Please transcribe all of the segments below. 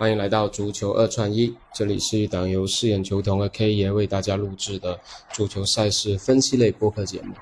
欢迎来到足球二串一，这里是一档由饰演球童和 K 爷为大家录制的足球赛事分析类播客节目。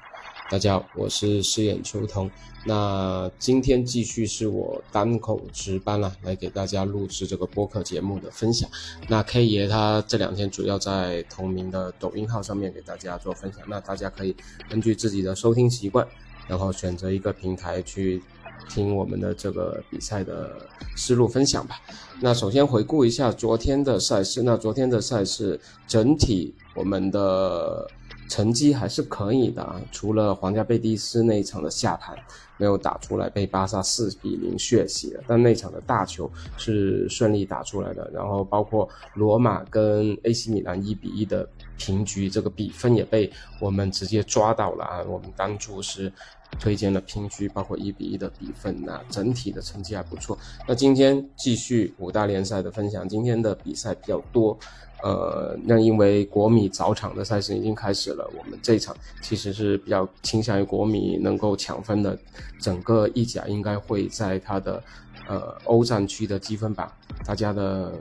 大家好，我是饰演球童。那今天继续是我单口值班了，来给大家录制这个播客节目的分享。那 K 爷他这两天主要在同名的抖音号上面给大家做分享，那大家可以根据自己的收听习惯，然后选择一个平台去。听我们的这个比赛的思路分享吧。那首先回顾一下昨天的赛事。那昨天的赛事整体我们的成绩还是可以的啊，除了皇家贝蒂斯那一场的下盘没有打出来，被巴萨四比零血洗了。但那场的大球是顺利打出来的。然后包括罗马跟 AC 米兰一比一的平局，这个比分也被我们直接抓到了啊。我们当初是。推荐了平局，包括一比一的比分，那整体的成绩还不错。那今天继续五大联赛的分享，今天的比赛比较多，呃，那因为国米早场的赛事已经开始了，我们这场其实是比较倾向于国米能够抢分的。整个意甲应该会在它的呃欧战区的积分榜，大家的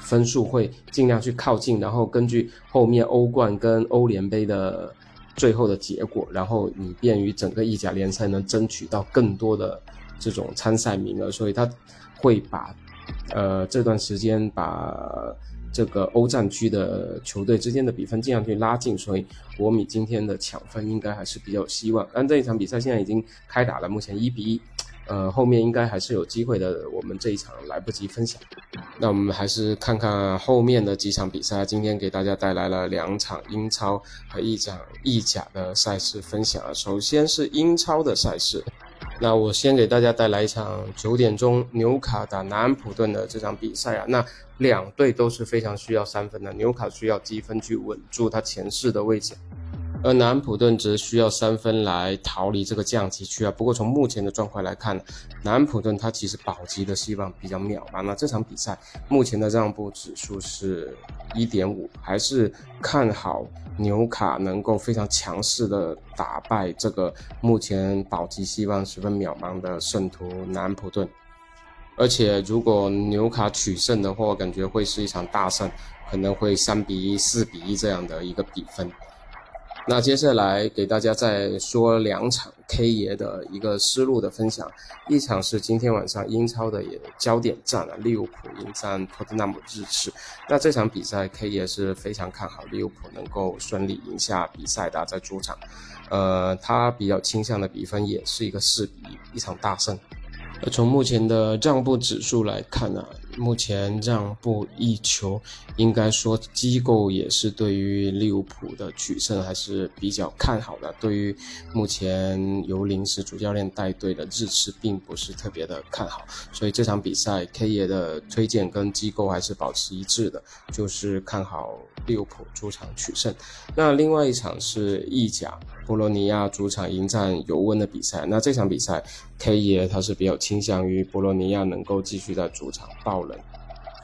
分数会尽量去靠近，然后根据后面欧冠跟欧联杯的。最后的结果，然后你便于整个意甲联赛能争取到更多的这种参赛名额，所以他会把呃这段时间把这个欧战区的球队之间的比分尽量去拉近，所以国米今天的抢分应该还是比较有希望。但这一场比赛现在已经开打了，目前一比一。呃，后面应该还是有机会的。我们这一场来不及分享，那我们还是看看后面的几场比赛。今天给大家带来了两场英超和一场意甲的赛事分享。首先是英超的赛事，那我先给大家带来一场九点钟纽卡打南安普顿的这场比赛啊。那两队都是非常需要三分的，纽卡需要积分去稳住他前四的位置。而南普顿则需要三分来逃离这个降级区啊。不过从目前的状况来看，南普顿他其实保级的希望比较渺茫。那这场比赛目前的让步指数是一点五，还是看好纽卡能够非常强势的打败这个目前保级希望十分渺茫的圣徒南普顿。而且如果纽卡取胜的话，感觉会是一场大胜，可能会三比一、四比一这样的一个比分。那接下来给大家再说两场 K 爷的一个思路的分享，一场是今天晚上英超的也焦点战啊，利物浦迎战托特纳姆日赤。那这场比赛 K 爷是非常看好利物浦能够顺利赢下比赛的，在主场，呃，他比较倾向的比分也是一个四比一，一场大胜。从目前的让步指数来看呢，目前让步一球，应该说机构也是对于利物浦的取胜还是比较看好的。对于目前由临时主教练带队的日赤，并不是特别的看好。所以这场比赛 K 爷的推荐跟机构还是保持一致的，就是看好利物浦主场取胜。那另外一场是意甲。波洛尼亚主场迎战尤文的比赛，那这场比赛 K 爷他是比较倾向于波洛尼亚能够继续在主场爆冷，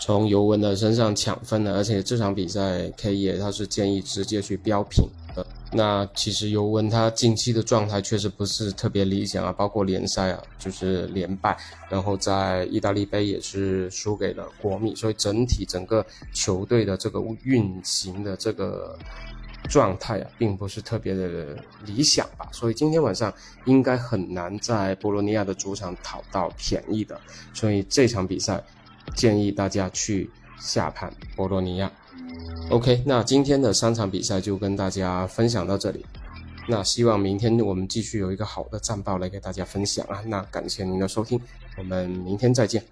从尤文的身上抢分的，而且这场比赛 K 爷他是建议直接去标平的。那其实尤文他近期的状态确实不是特别理想啊，包括联赛啊就是连败，然后在意大利杯也是输给了国米，所以整体整个球队的这个运行的这个。状态啊，并不是特别的理想吧，所以今天晚上应该很难在波罗尼亚的主场讨到便宜的，所以这场比赛建议大家去下盘博洛尼亚。OK，那今天的三场比赛就跟大家分享到这里，那希望明天我们继续有一个好的战报来给大家分享啊，那感谢您的收听，我们明天再见。